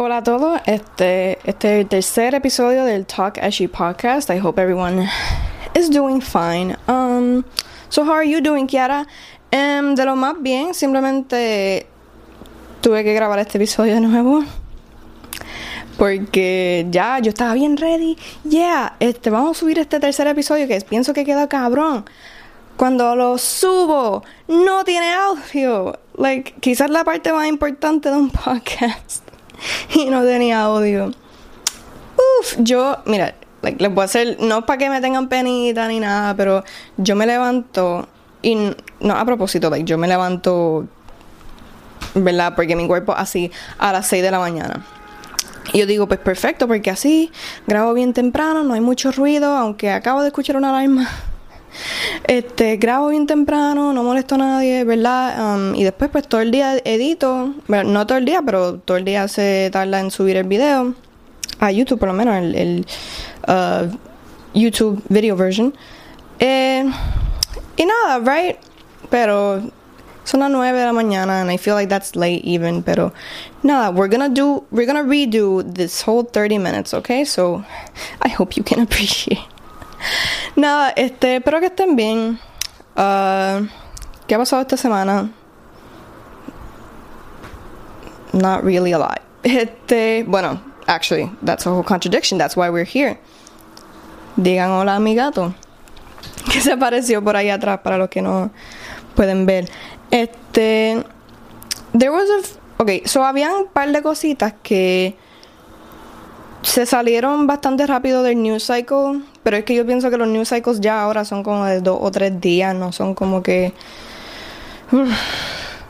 Hola a todos, este, este tercer episodio del Talk As You podcast. I hope everyone is doing fine. Um, so how are you doing, Kiara? Um, de lo más bien, simplemente tuve que grabar este episodio de nuevo. Porque ya yo estaba bien ready. Yeah, este, vamos a subir este tercer episodio que pienso que queda cabrón. Cuando lo subo, no tiene audio. Like, quizás la parte más importante de un podcast. y no tenía audio. Uf, yo, mira, like, les voy a hacer, no para que me tengan penita ni nada, pero yo me levanto y no a propósito, like, yo me levanto, ¿verdad? Porque mi cuerpo así a las 6 de la mañana. Y yo digo, pues perfecto, porque así grabo bien temprano, no hay mucho ruido, aunque acabo de escuchar una alarma. Este, grabo bien temprano, no molesto a nadie, ¿verdad? Um, y después, pues todo el día edito. Bueno, no todo el día, pero todo el día se tarda en subir el video. A YouTube, por lo menos, el, uh, YouTube video version. Eh, y nada, right? Pero son las 9 de la mañana and I feel like that's late even, pero nada, we're gonna do, we're gonna redo this whole 30 minutes, okay? So I hope you can appreciate. Nada, este, espero que estén bien. Uh, ¿Qué ha pasado esta semana? Not really a lot. Este, bueno, actually, that's a whole contradiction. That's why we're here. Digan hola a mi. Que se apareció por ahí atrás para los que no pueden ver. Este, there was a, okay, so habían un par de cositas que se salieron bastante rápido del news cycle, pero es que yo pienso que los news cycles ya ahora son como de dos o tres días, no son como que.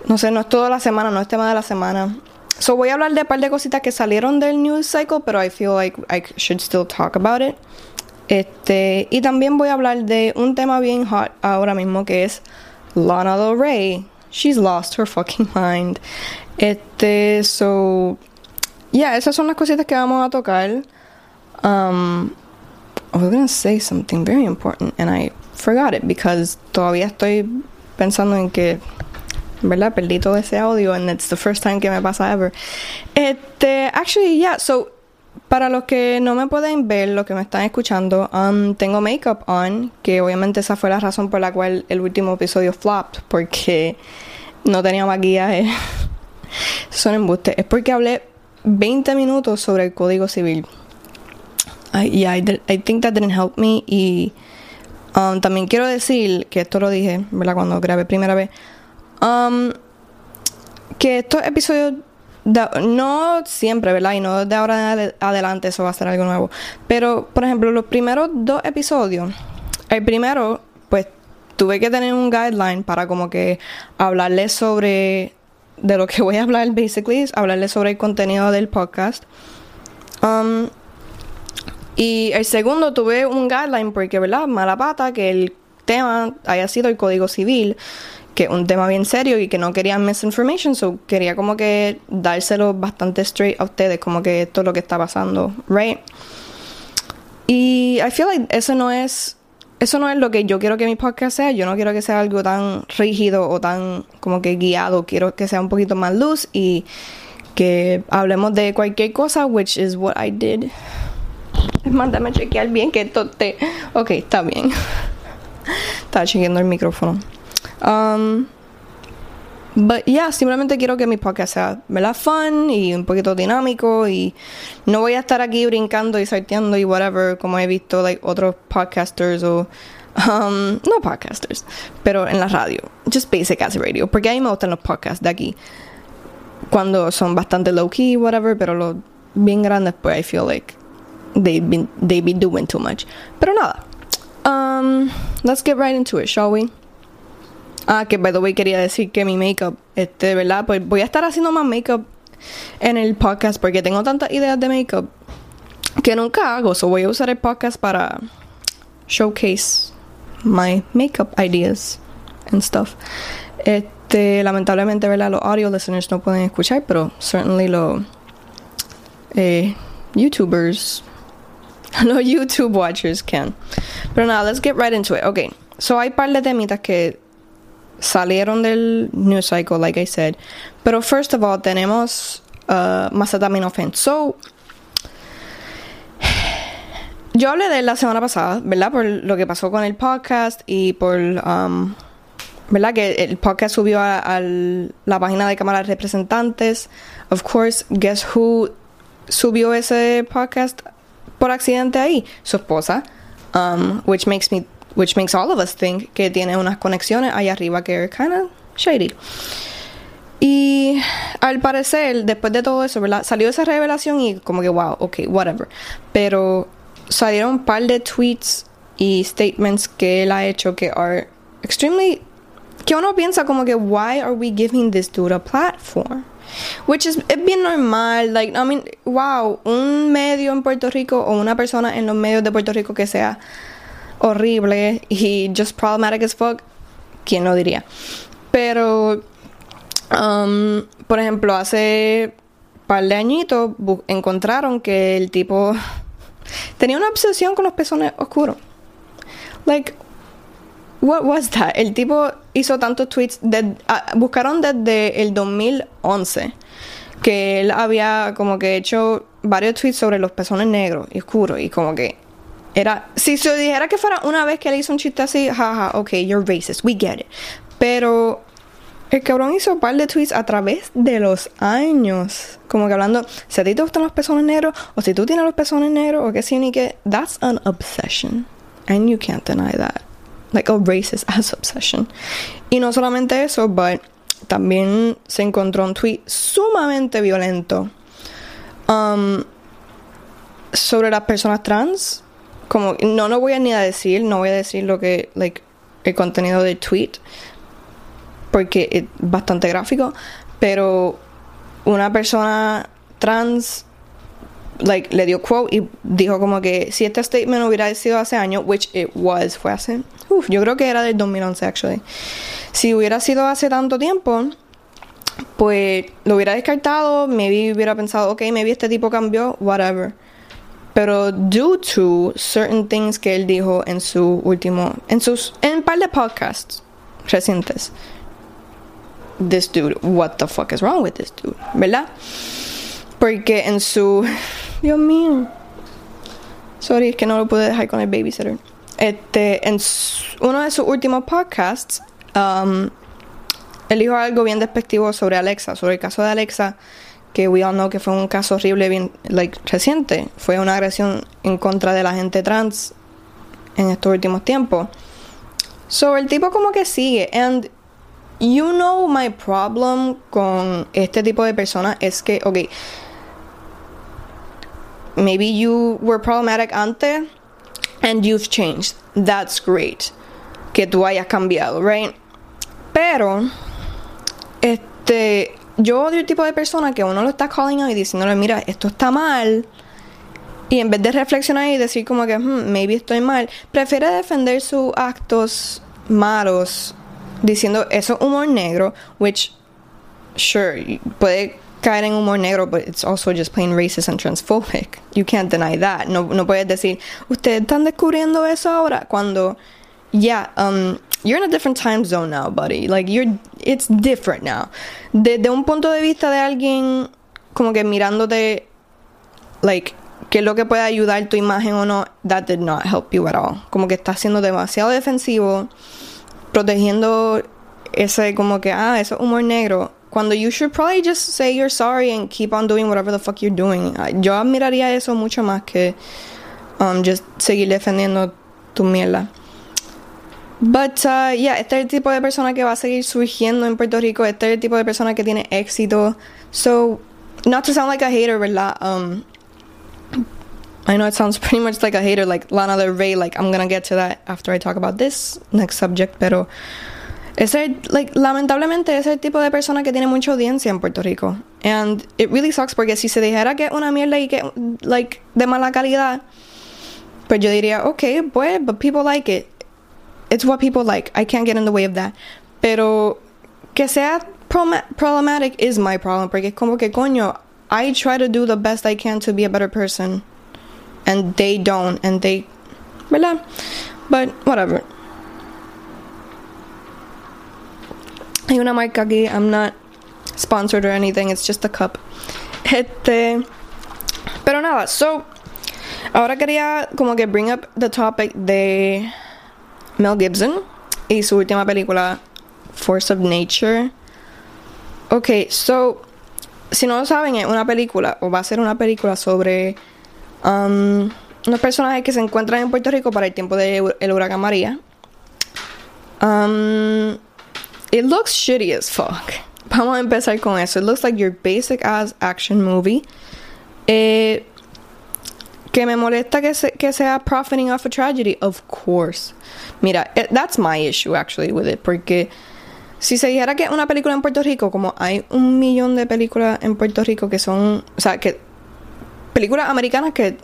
no sé, no es toda la semana, no es tema de la semana. So voy a hablar de un par de cositas que salieron del news cycle, pero I feel like I should still talk about it. Este, y también voy a hablar de un tema bien hot ahora mismo que es Lana Del Rey. She's lost her fucking mind. Este, so yeah, esas son las cositas que vamos a tocar. Um, I was gonna say something very important and I forgot it because todavía estoy pensando en que, ¿verdad? Perdí todo ese audio and it's the first time que me pasa ever. Este, actually, yeah, so para los que no me pueden ver, los que me están escuchando, um, tengo makeup on, que obviamente esa fue la razón por la cual el último episodio flopped, porque no tenía maquillaje. Son embustes. Es porque hablé 20 minutos sobre el Código Civil. I, yeah, I, I think that didn't help me. Y um, también quiero decir, que esto lo dije, ¿verdad? Cuando grabé primera vez, um, que estos episodios, no siempre, ¿verdad? Y no de ahora en adelante eso va a ser algo nuevo. Pero, por ejemplo, los primeros dos episodios, el primero, pues tuve que tener un guideline para como que hablarles sobre de lo que voy a hablar, basically, es hablarles sobre el contenido del podcast. Um, y el segundo tuve un guideline porque, ¿verdad? Mala pata que el tema haya sido el código civil, que es un tema bien serio y que no quería misinformation, so quería como que dárselo bastante straight a ustedes, como que esto es lo que está pasando, right? Y I feel like eso no es eso no es lo que yo quiero que mi podcast sea. Yo no quiero que sea algo tan rígido o tan como que guiado. Quiero que sea un poquito más luz y que hablemos de cualquier cosa, which is what I did. Es más, dame chequear bien que esto te. Ok, está bien. Estaba chequeando el micrófono. Um, But yeah, simplemente quiero que mi podcast sea, ¿verdad? Fun y un poquito dinámico y no voy a estar aquí brincando y salteando y whatever como he visto like otros podcasters o um, no podcasters, pero en la radio, just basic as radio, porque a mí me gustan los podcasts de aquí cuando son bastante low key whatever, pero los bien grandes pues I feel like they been they be doing too much. Pero nada. Um, let's get right into it, shall we? Ah, que by the way quería decir que mi makeup, este, ¿verdad? Pues voy a estar haciendo más makeup en el podcast porque tengo tantas ideas de makeup que nunca hago. So voy a usar el podcast para showcase my makeup ideas and stuff. Este, lamentablemente, ¿verdad? Los audio listeners no pueden escuchar, pero certainly los eh, YouTubers, los YouTube watchers can. Pero nada, let's get right into it. Okay, so hay par de temitas que salieron del news cycle, like I said. Pero first of all, tenemos uh, acetaminophen. So, yo hablé de él la semana pasada, ¿verdad? Por lo que pasó con el podcast y por, um, ¿verdad? Que el podcast subió a, a, la página de Cámara de Representantes. Of course, guess who subió ese podcast por accidente ahí? Su esposa, um, which makes me, which makes all of us think que tiene unas conexiones ahí arriba que are kind of shady. Y al parecer, después de todo eso, ¿verdad? Salió esa revelación y como que, wow, ok, whatever. Pero salieron un par de tweets y statements que él ha hecho que are extremely que uno piensa como que why are we giving this dude a platform which is bien normal like I mean wow un medio en Puerto Rico o una persona en los medios de Puerto Rico que sea horrible y just problematic as fuck quién lo diría pero um, por ejemplo hace par de añitos encontraron que el tipo Tenía una obsesión con los pezones oscuros. Like, what was that? El tipo hizo tantos tweets. De, uh, buscaron desde el 2011 que él había como que hecho varios tweets sobre los pezones negros y oscuros y como que era si se dijera que fuera una vez que él hizo un chiste así jaja ok you're racist we get it pero el cabrón hizo un par de tweets a través de los años. Como que hablando, si a ti te gustan los pezones negros, o si tú tienes los pezones negros, o qué sí ni qué. That's an obsession. And you can't deny that. Like a racist ass obsession. Y no solamente eso, but también se encontró un tweet sumamente violento um, sobre las personas trans. Como, no, no voy a ni a decir, no voy a decir lo que, like, el contenido del tweet porque es bastante gráfico, pero una persona trans like le dio quote y dijo como que si este statement hubiera sido hace años, which it was, fue hace, uf, yo creo que era del 2011 actually. Si hubiera sido hace tanto tiempo, pues lo hubiera descartado, maybe hubiera pensado, ok, maybe este tipo cambió, whatever. Pero due to certain things que él dijo en su último, en sus, en un par de podcasts recientes, this dude, what the fuck is wrong with this dude, ¿verdad? Porque en su. Dios mío. Sorry, es que no lo pude dejar con el babysitter. Este, en uno de sus últimos podcasts, um, él dijo algo bien despectivo sobre Alexa, sobre el caso de Alexa, que we all know que fue un caso horrible, bien, like, reciente. Fue una agresión en contra de la gente trans en estos últimos tiempos. So, el tipo como que sigue. And You know my problem con este tipo de personas es que, ok, maybe you were problematic antes and you've changed. That's great. Que tú hayas cambiado, right? Pero, este, yo odio el tipo de persona que uno lo está calling out y diciéndole, mira, esto está mal. Y en vez de reflexionar y decir como que, hmm, maybe estoy mal, prefiere defender sus actos malos diciendo eso humor negro, which sure puede caer en humor negro, but it's also just plain racist and transphobic. You can't deny that. No, no puedes decir, ustedes están descubriendo eso ahora cuando, yeah, um, you're in a different time zone now, buddy. Like you're, it's different now. Desde un punto de vista de alguien como que mirándote, like qué es lo que puede ayudar tu imagen o no, that did not help you at all. Como que estás siendo demasiado defensivo protegiendo ese como que, ah, eso es humor negro. Cuando you should probably just say you're sorry and keep on doing whatever the fuck you're doing. Yo admiraría eso mucho más que um, just seguir defendiendo tu mierda. But, uh, yeah, este es el tipo de persona que va a seguir surgiendo en Puerto Rico. Este es el tipo de persona que tiene éxito. So, not to sound like a hater, ¿verdad? Um, I know it sounds pretty much like a hater, like Lana Del Rey. Like I'm gonna get to that after I talk about this next subject, pero ese, like, lamentablemente es el tipo de persona que tiene mucha audiencia en Puerto Rico. And it really sucks porque si se dijera que es una mierda y que, like, de mala calidad, pues yo diría, okay, pues, but people like it. It's what people like. I can't get in the way of that. Pero que sea problematic is my problem porque como que coño, I try to do the best I can to be a better person and they don't and they ¿verdad? But whatever. Hay una marca aquí, I'm not sponsored or anything, it's just a cup. Este. Pero nada, so. Ahora quería como que bring up the topic de Mel Gibson y su última película, Force of Nature. Ok, so. Si no lo saben, es una película, o va a ser una película sobre. Um, unos personajes que se encuentran en Puerto Rico para el tiempo del de huracán María. Um, it looks shitty as fuck. Vamos a empezar con eso. It looks like your basic ass action movie. Eh, que me molesta que, se, que sea profiting off a tragedy. Of course. Mira, it, that's my issue actually with it. Porque si se dijera que una película en Puerto Rico, como hay un millón de películas en Puerto Rico que son. O sea, que. Películas americanas que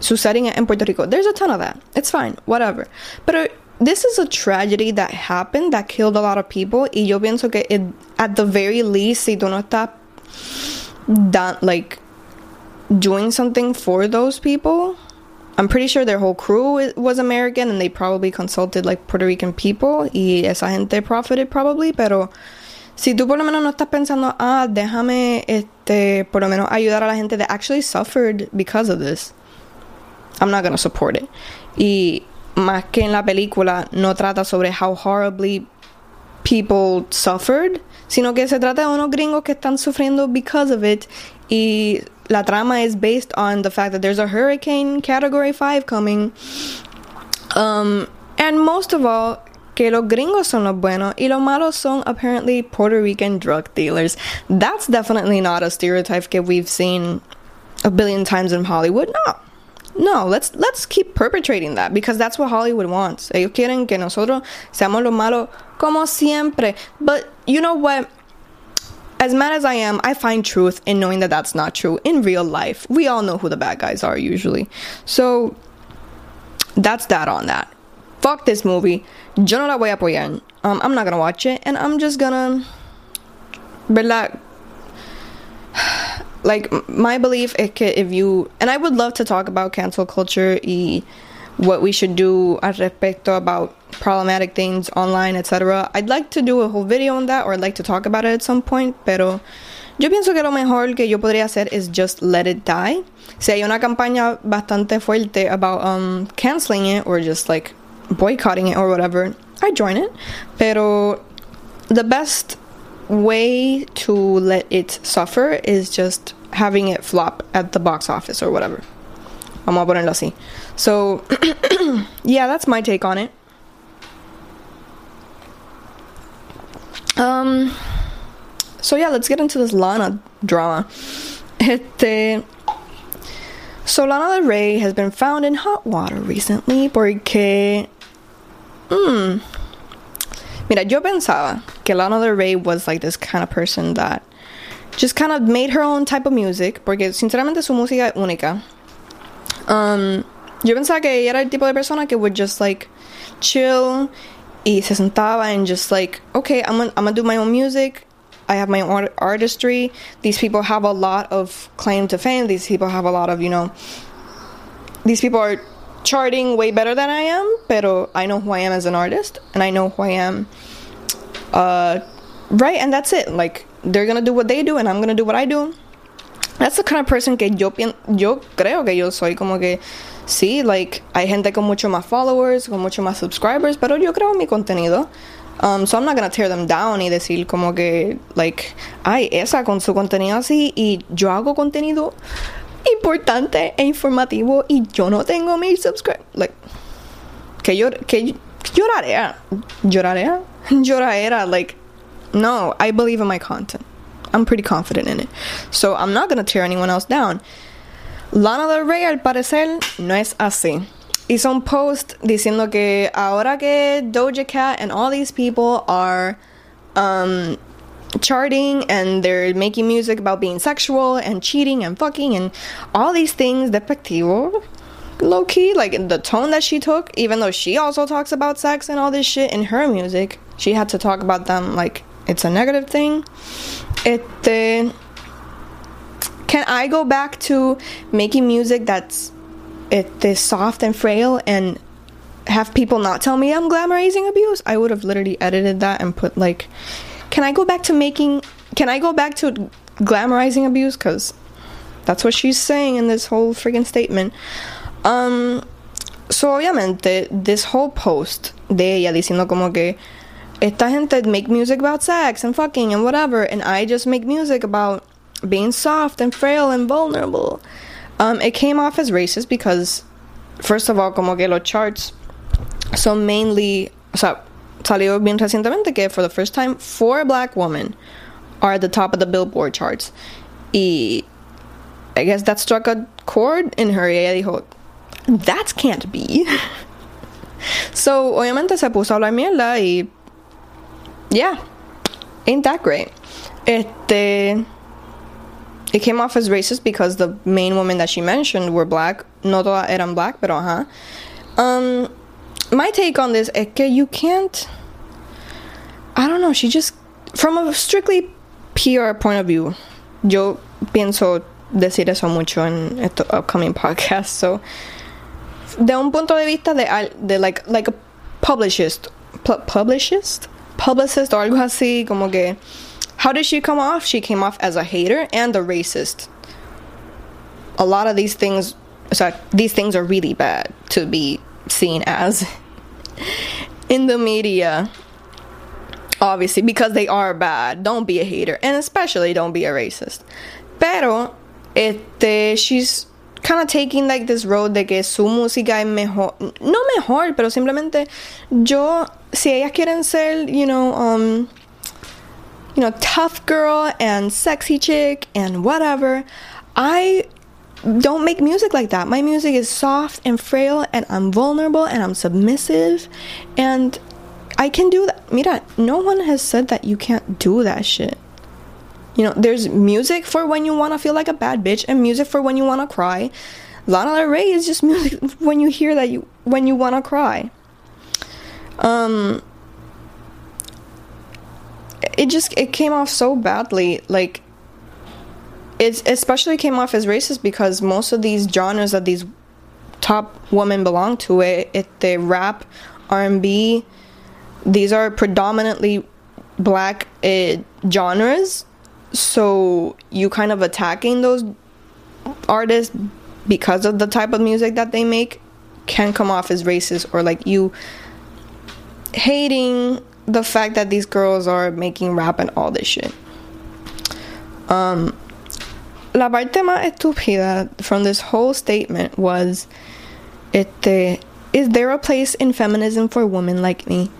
suceding en Puerto Rico. There's a ton of that. It's fine. Whatever. Pero this is a tragedy that happened that killed a lot of people y yo pienso que it, at the very least si tú no estás done, like doing something for those people. I'm pretty sure their whole crew was American and they probably consulted like Puerto Rican people y esa gente profited probably pero si tú por lo menos no estás pensando ah déjame este por lo menos ayudar a la gente that actually suffered because of this I'm not gonna support it. Y más que en la película no trata sobre how horribly people suffered, sino que se trata de unos gringos que están sufriendo because of it y la trama is based on the fact that there's a hurricane category 5 coming um, and most of all que los gringos son los buenos y los malos son apparently Puerto Rican drug dealers. That's definitely not a stereotype that we've seen a billion times in Hollywood. No. No, let's let's keep perpetrating that because that's what Hollywood wants. Ellos quieren que nosotros seamos los malos como siempre. But you know what? As mad as I am, I find truth in knowing that that's not true in real life. We all know who the bad guys are usually. So that's that on that. Fuck this movie. Yo no la voy a apoyar. Um, I'm not gonna watch it, and I'm just gonna, ¿verdad? like my belief if you and I would love to talk about cancel culture y what we should do al respecto about problematic things online, etc. I'd like to do a whole video on that or I'd like to talk about it at some point, pero yo pienso que lo mejor que yo podría hacer is just let it die. Si hay una campaña bastante fuerte about um canceling it or just like boycotting it or whatever, I join it. Pero the best way to let it suffer is just having it flop at the box office or whatever. Vamos a ponerlo así. So, yeah, that's my take on it. Um, so yeah, let's get into this Lana drama. Este, so Lana Del Rey has been found in hot water recently porque, hmm, Mira, yo pensaba que Lana Del Rey was like this kind of person that just kind of made her own type of music, porque sinceramente su música es única. Um, yo pensaba que ella era el tipo de persona que would just like chill y se sentaba and just like, okay, I'm gonna, I'm do my own music. I have my own artistry. These people have a lot of claim to fame. These people have a lot of, you know, these people are charting way better than I am, pero I know who I am as an artist and I know who I am. Uh, right, and that's it. Like they're gonna do what they do and I'm gonna do what I do. That's the kind of person que yo yo creo que yo soy como que sí, like hay gente con mucho más followers, con mucho más subscribers, pero yo creo mi contenido. Um, so I'm not gonna tear them down y decir como que like, ay, esa con su contenido así y yo hago contenido importante e informativo y yo no tengo mil subscribers. Like, que, llor que llorarea. Llorarea? Llorarea. Like, no, I believe in my content. I'm pretty confident in it. So I'm not gonna tear anyone else down. Lana Del Rey, al parecer, no es así. Hizo un post diciendo que ahora que Doja Cat and all these people are um, charting and they're making music about being sexual and cheating and fucking and all these things despectivo low key like the tone that she took even though she also talks about sex and all this shit in her music she had to talk about them like it's a negative thing este can I go back to making music that's it soft and frail and have people not tell me I'm glamorizing abuse? I would have literally edited that and put like can I go back to making? Can I go back to glamorizing abuse? Because That's what she's saying in this whole freaking statement. Um, so obviamente, this whole post de ella diciendo como que esta gente make music about sex and fucking and whatever, and I just make music about being soft and frail and vulnerable. Um, it came off as racist because, first of all, como que los charts son mainly, o sea, salió bien recientemente que for the first time, four black women are at the top of the Billboard charts. Y I guess that struck a chord in her. Y ella dijo, that can't be. so, obviamente se puso a hablar mierda y. Yeah. Ain't that great. Este. It came off as racist because the main women that she mentioned were black. No todas eran black, pero ajá. Um, my take on this is que you can't. I don't know. She just. From a strictly PR point of view, yo pienso decir eso mucho en estos upcoming podcasts. So, de un punto de vista de, de like, like a publicist, pu publicist, publicist or algo así, como que, how did she come off? She came off as a hater and a racist. A lot of these things, sorry, these things are really bad to be seen as in the media. Obviously, because they are bad. Don't be a hater, and especially don't be a racist. Pero, este, she's kind of taking like this road de que su música es mejor, no mejor, pero simplemente yo, si ellas quieren ser, you know, um, you know, tough girl and sexy chick and whatever, I don't make music like that. My music is soft and frail and I'm vulnerable and I'm submissive and I can do that. Mira, no one has said that you can't do that shit. You know, there's music for when you want to feel like a bad bitch and music for when you want to cry. Lana Del Rey is just music when you hear that you when you want to cry. Um it just it came off so badly like it especially came off as racist because most of these genres that these top women belong to it, it they rap r&b these are predominantly black uh, genres. So you kind of attacking those artists because of the type of music that they make can come off as racist or like you hating the fact that these girls are making rap and all this shit. Um, la parte más estúpida from this whole statement was, este, is there a place in feminism for women like me?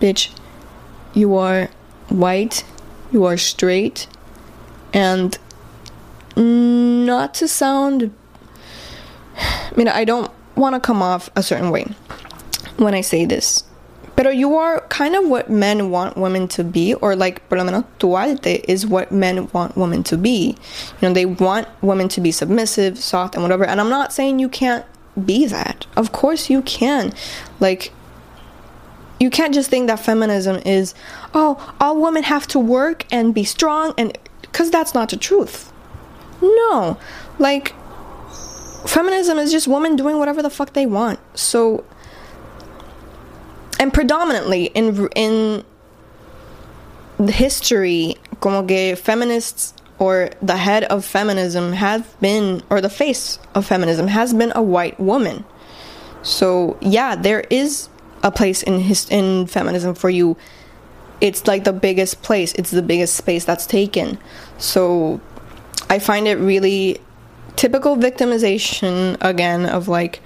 Bitch, you are white, you are straight, and not to sound. I mean, I don't want to come off a certain way when I say this. Pero you are kind of what men want women to be, or like, por lo menos, tu arte is what men want women to be. You know, they want women to be submissive, soft, and whatever. And I'm not saying you can't be that. Of course you can. Like, you can't just think that feminism is, oh, all women have to work and be strong, and because that's not the truth. No. Like, feminism is just women doing whatever the fuck they want. So, and predominantly in in the history, como que feminists or the head of feminism has been, or the face of feminism has been a white woman. So yeah, there is a place in his in feminism for you. It's like the biggest place. It's the biggest space that's taken. So I find it really typical victimization again of like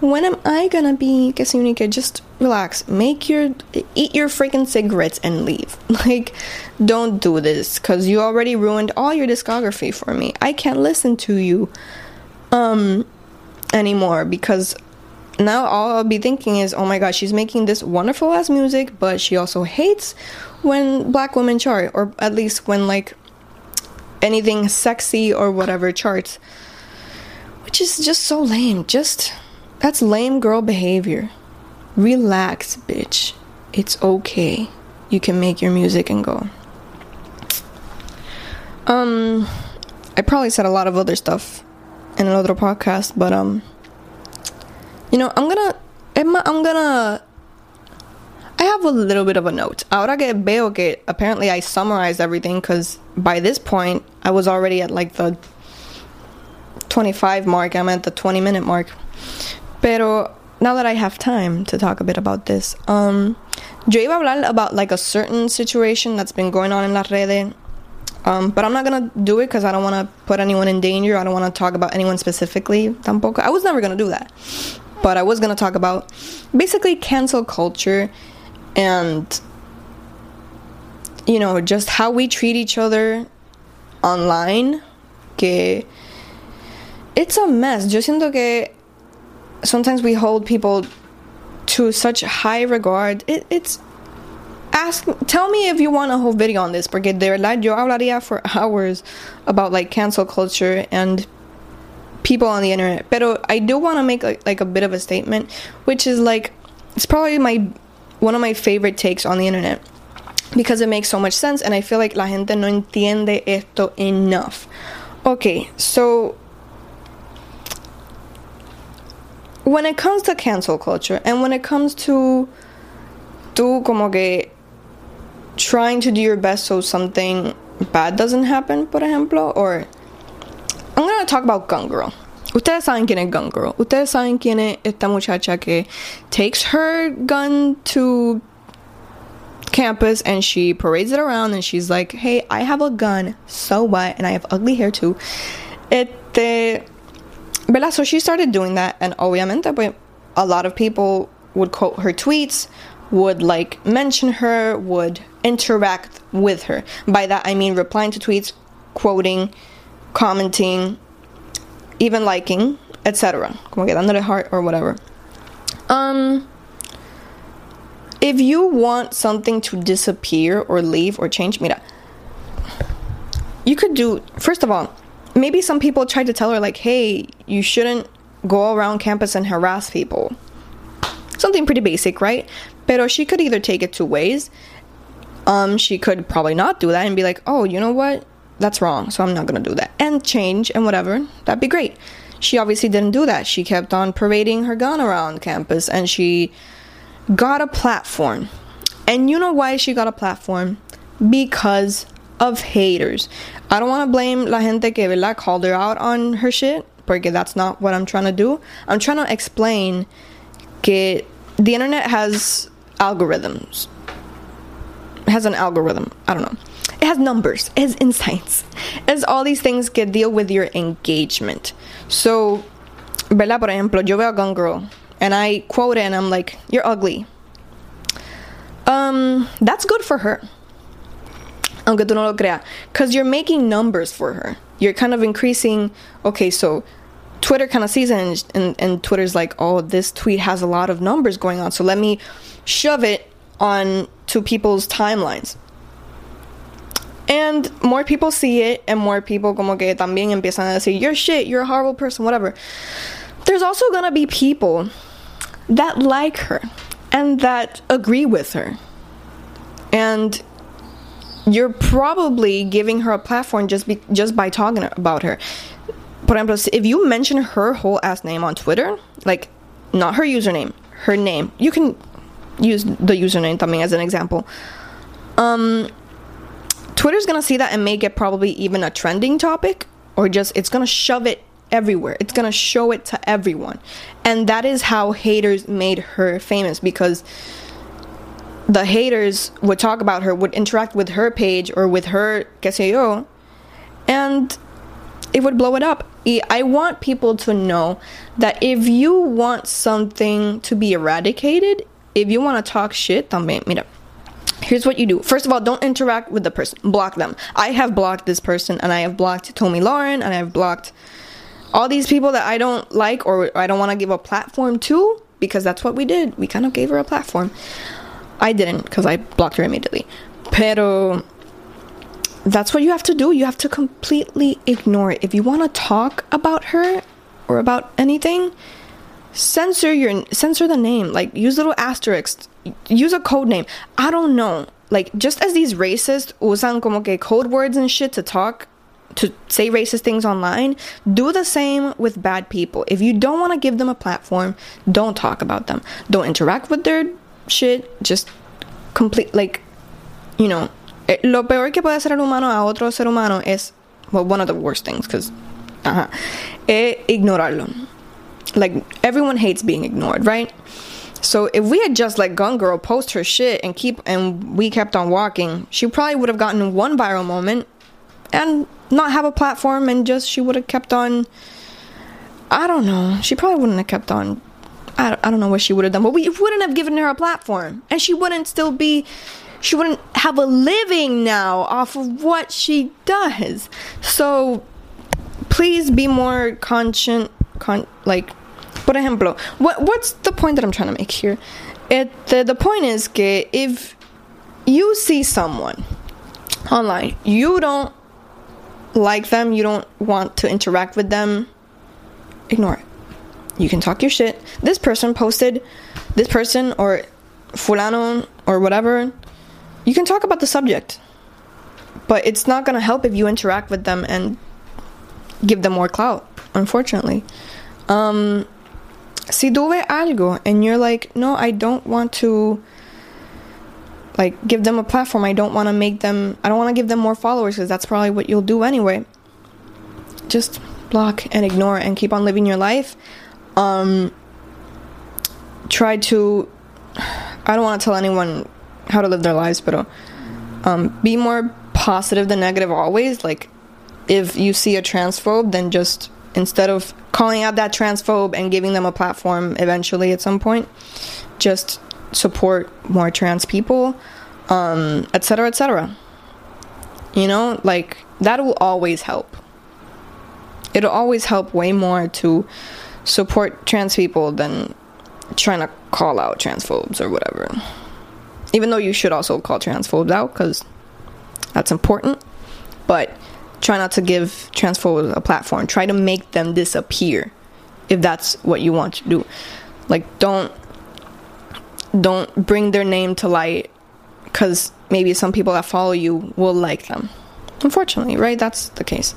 when am I gonna be Kasunika? Just relax. Make your eat your freaking cigarettes and leave. Like, don't do this because you already ruined all your discography for me. I can't listen to you um anymore because now all I'll be thinking is, oh my god, she's making this wonderful ass music, but she also hates when black women chart, or at least when like anything sexy or whatever charts. Which is just so lame. Just that's lame girl behavior. Relax, bitch. It's okay. You can make your music and go. Um, I probably said a lot of other stuff in another podcast, but um, you know, I'm gonna, I'm gonna, I have a little bit of a note. Ahora que veo que apparently I summarized everything because by this point I was already at like the 25 mark, I'm at the 20 minute mark. Pero now that I have time to talk a bit about this, um, yo iba a hablar about like a certain situation that's been going on in las redes, um, but I'm not gonna do it because I don't want to put anyone in danger. I don't want to talk about anyone specifically. Tampoco. I was never gonna do that, but I was gonna talk about basically cancel culture and you know just how we treat each other online. Que it's a mess. Yo siento que sometimes we hold people to such high regard. It, it's ask tell me if you want a whole video on this porque de verdad yo hablaría for hours about like cancel culture and people on the internet pero i do want to make like, like a bit of a statement which is like it's probably my one of my favorite takes on the internet because it makes so much sense and i feel like la gente no entiende esto enough okay so when it comes to cancel culture and when it comes to tú como que trying to do your best so something bad doesn't happen, por ejemplo, or I'm gonna talk about Gun Girl. Ustedes saben quién es Gun Girl. Ustedes saben quién es esta muchacha que takes her gun to campus and she parades it around and she's like, "Hey, I have a gun. So what? And I have ugly hair too." Este ¿verdad? So she started doing that, and obviamente, pues, a lot of people would quote her tweets, would like mention her, would interact with her. By that, I mean replying to tweets, quoting, commenting, even liking, etc. Como que dándole heart or whatever. Um, if you want something to disappear or leave or change, mira, you could do, first of all, maybe some people tried to tell her like hey you shouldn't go around campus and harass people. Something pretty basic right? But she could either take it two ways. Um she could probably not do that and be like oh you know what? That's wrong so i'm not gonna do that. And change and whatever. That'd be great. She obviously didn't do that. She kept on parading her gun around campus and she got a platform and you know why she got a platform because of haters. I don't want to blame la gente que ¿verdad? called her out on her shit, porque that's not what I'm trying to do. I'm trying to explain que the internet has algorithms. It has an algorithm. I don't know. It has numbers. It has insights. It has all these things que deal with your engagement. So, ¿verdad? Por ejemplo, yo veo a Gun Girl and I quote it and I'm like, you're ugly. Um, that's good for her aunque tú no lo creas, because you're making numbers for her. You're kind of increasing. Okay, so Twitter kind of sees it, and, and, and Twitter's like, oh, this tweet has a lot of numbers going on, so let me shove it on to people's timelines. And more people see it, and more people como que también empiezan a decir, you're shit, you're a horrible person, whatever. There's also gonna be people that like her and that agree with her. And you're probably giving her a platform just be, just by talking about her. Por ejemplo, if you mention her whole ass name on Twitter, like not her username, her name, you can use the username también as an example. Um, Twitter's gonna see that and make it probably even a trending topic, or just it's gonna shove it everywhere. It's gonna show it to everyone, and that is how haters made her famous because the haters would talk about her, would interact with her page or with her, que sé yo, and it would blow it up. I want people to know that if you want something to be eradicated, if you want to talk shit, también, mira, here's what you do. First of all, don't interact with the person. Block them. I have blocked this person, and I have blocked Tomi Lahren, and I have blocked all these people that I don't like or I don't want to give a platform to because that's what we did. We kind of gave her a platform. I didn't because I blocked her immediately. Pero that's what you have to do. You have to completely ignore it. If you want to talk about her or about anything, censor your censor the name. Like use little asterisks. Use a code name. I don't know. Like just as these racists usan como que code words and shit to talk to say racist things online, do the same with bad people. If you don't want to give them a platform, don't talk about them. Don't interact with their shit, just complete, like, you know, eh, lo peor que puede hacer el humano a otro ser humano es, well, one of the worst things, because, uh-huh, es ignorarlo. Like, everyone hates being ignored, right? So if we had just let Gun Girl post her shit and keep and we kept on walking, she probably would have gotten one viral moment and not have a platform and just she would have kept on I don't know. She probably wouldn't have kept on I, I don't know what she would have done, but we wouldn't have given her a platform. And she wouldn't still be she wouldn't have a living now off of what she does. So please be more conscient con- like por ejemplo, what what's the point that I'm trying to make here? It the, the point is que if you see someone online, you don't like them, you don't want to interact with them, ignore it. You can talk your shit. This person posted this person or fulano or whatever. You can talk about the subject. But it's not to help if you interact with them and give them more clout, unfortunately. Um si ves algo and you're like, no, I don't want to like give them a platform. I don't want to make them. I don't want to give them more followers because that's probably what you'll do anyway. Just block and ignore and keep on living your life. Um, try to. I don't want to tell anyone how to live their lives, but um, be more positive than negative always. Like, if you see a transphobe, then just instead of calling out that transphobe and giving them a platform eventually at some point, just support more trans people, um, etc., etc. You know, like that will always help. It'll always help way more to support trans people than trying to call out transphobes or whatever. Even though you should also call transphobes out because that's important, but try not to give transphobes a platform. Try to make them disappear if that's what you want to do. Like don't don't bring their name to light because maybe some people that follow you will like them. Unfortunately, right? That's the case.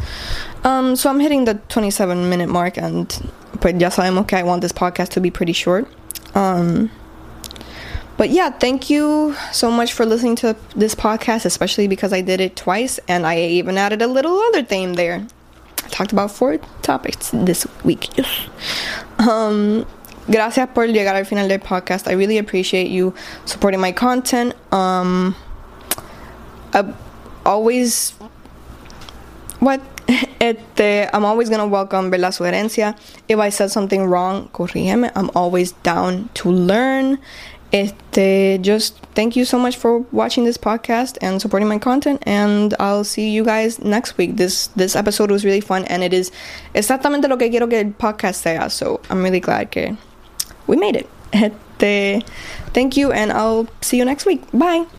Um, so I'm hitting the 27 minute mark, and but yes, I'm okay. I want this podcast to be pretty short. Um, but yeah, thank you so much for listening to this podcast, especially because I did it twice and I even added a little other theme there. I talked about four topics this week. Um, gracias por llegar al final del podcast. I really appreciate you supporting my content. Um, I always what este, I'm always gonna welcome ver la sugerencia. If I said something wrong, corrígeme. I'm always down to learn Este, just thank you so much for watching this podcast and supporting my content and I'll see you guys next week. This this episode was really fun and it is exactamente lo que quiero que el podcast sea. So I'm really glad que we made it. Thank you and I'll see you next week. Bye.